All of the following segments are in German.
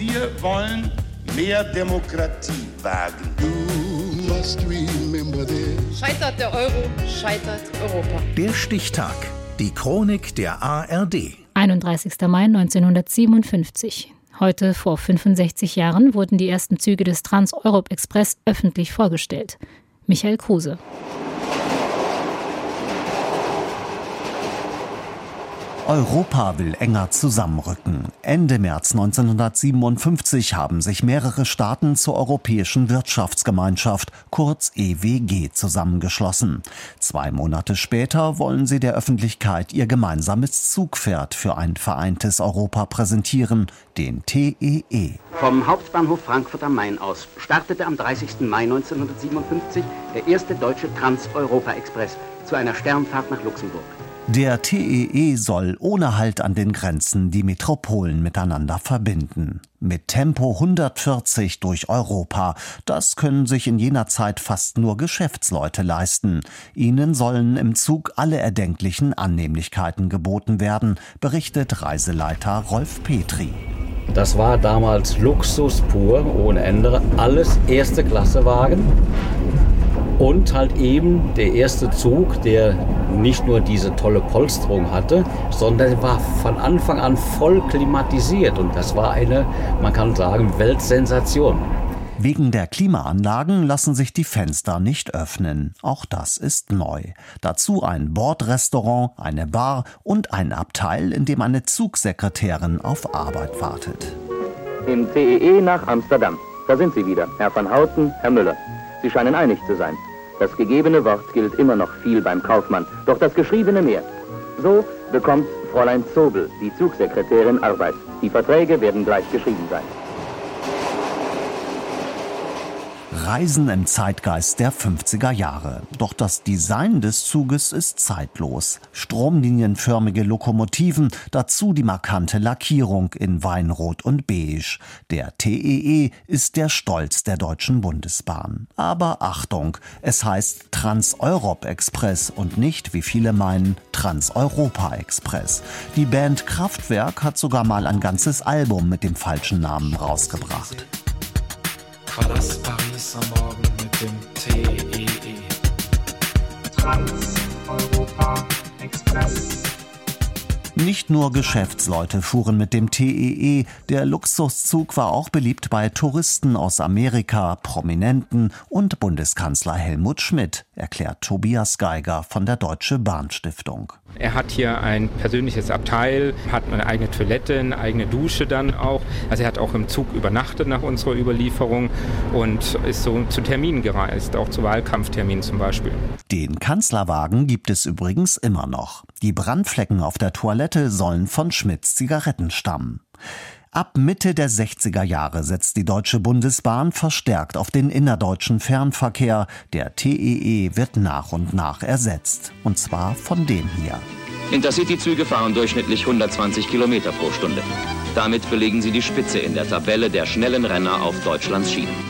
Wir wollen mehr Demokratie wagen. Scheitert der Euro, scheitert Europa. Der Stichtag. Die Chronik der ARD. 31. Mai 1957. Heute vor 65 Jahren wurden die ersten Züge des Trans-Europe Express öffentlich vorgestellt. Michael Kruse. Europa will enger zusammenrücken. Ende März 1957 haben sich mehrere Staaten zur Europäischen Wirtschaftsgemeinschaft, kurz EWG, zusammengeschlossen. Zwei Monate später wollen sie der Öffentlichkeit ihr gemeinsames Zugpferd für ein vereintes Europa präsentieren, den TEE. E. Vom Hauptbahnhof Frankfurt am Main aus startete am 30. Mai 1957 der erste deutsche Trans-Europa-Express zu einer Sternfahrt nach Luxemburg. Der TEE e soll ohne Halt an den Grenzen die Metropolen miteinander verbinden. Mit Tempo 140 durch Europa. Das können sich in jener Zeit fast nur Geschäftsleute leisten. Ihnen sollen im Zug alle erdenklichen Annehmlichkeiten geboten werden, berichtet Reiseleiter Rolf Petri. Das war damals Luxus pur, ohne Ende. Alles erste Klasse Wagen und halt eben der erste Zug, der nicht nur diese tolle Polsterung hatte, sondern war von Anfang an voll klimatisiert. Und das war eine, man kann sagen, Weltsensation. Wegen der Klimaanlagen lassen sich die Fenster nicht öffnen. Auch das ist neu. Dazu ein Bordrestaurant, eine Bar und ein Abteil, in dem eine Zugsekretärin auf Arbeit wartet. Im TEE e nach Amsterdam. Da sind Sie wieder, Herr van Houten, Herr Müller. Sie scheinen einig zu sein. Das gegebene Wort gilt immer noch viel beim Kaufmann, doch das geschriebene mehr. So bekommt Fräulein Zobel, die Zugsekretärin, Arbeit. Die Verträge werden gleich geschrieben sein. Reisen im Zeitgeist der 50er Jahre. Doch das Design des Zuges ist zeitlos. Stromlinienförmige Lokomotiven, dazu die markante Lackierung in Weinrot und Beige. Der TEE e ist der Stolz der Deutschen Bundesbahn. Aber Achtung, es heißt Trans-Europ Express und nicht, wie viele meinen, Trans-Europa Express. Die Band Kraftwerk hat sogar mal ein ganzes Album mit dem falschen Namen rausgebracht. Verlass Paris am Morgen mit dem TEE. E. Trans Nicht nur Geschäftsleute fuhren mit dem TEE, e. der Luxuszug war auch beliebt bei Touristen aus Amerika, Prominenten und Bundeskanzler Helmut Schmidt, erklärt Tobias Geiger von der Deutsche Bahnstiftung. Er hat hier ein persönliches Abteil, hat eine eigene Toilette, eine eigene Dusche dann auch. Also er hat auch im Zug übernachtet nach unserer Überlieferung und ist so zu Terminen gereist, auch zu Wahlkampfterminen zum Beispiel. Den Kanzlerwagen gibt es übrigens immer noch. Die Brandflecken auf der Toilette sollen von Schmidts Zigaretten stammen. Ab Mitte der 60er Jahre setzt die Deutsche Bundesbahn verstärkt auf den innerdeutschen Fernverkehr. Der TEE e wird nach und nach ersetzt. Und zwar von dem hier. Intercity-Züge fahren durchschnittlich 120 Kilometer pro Stunde. Damit belegen sie die Spitze in der Tabelle der schnellen Renner auf Deutschlands Schienen.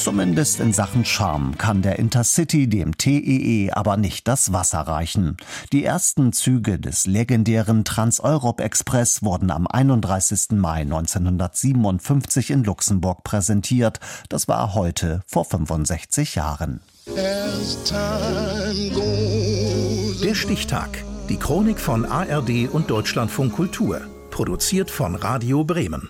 Zumindest in Sachen Charme kann der Intercity dem TEE e aber nicht das Wasser reichen. Die ersten Züge des legendären Trans-Europe Express wurden am 31. Mai 1957 in Luxemburg präsentiert. Das war heute vor 65 Jahren. Der Stichtag. Die Chronik von ARD und Deutschlandfunk Kultur. Produziert von Radio Bremen.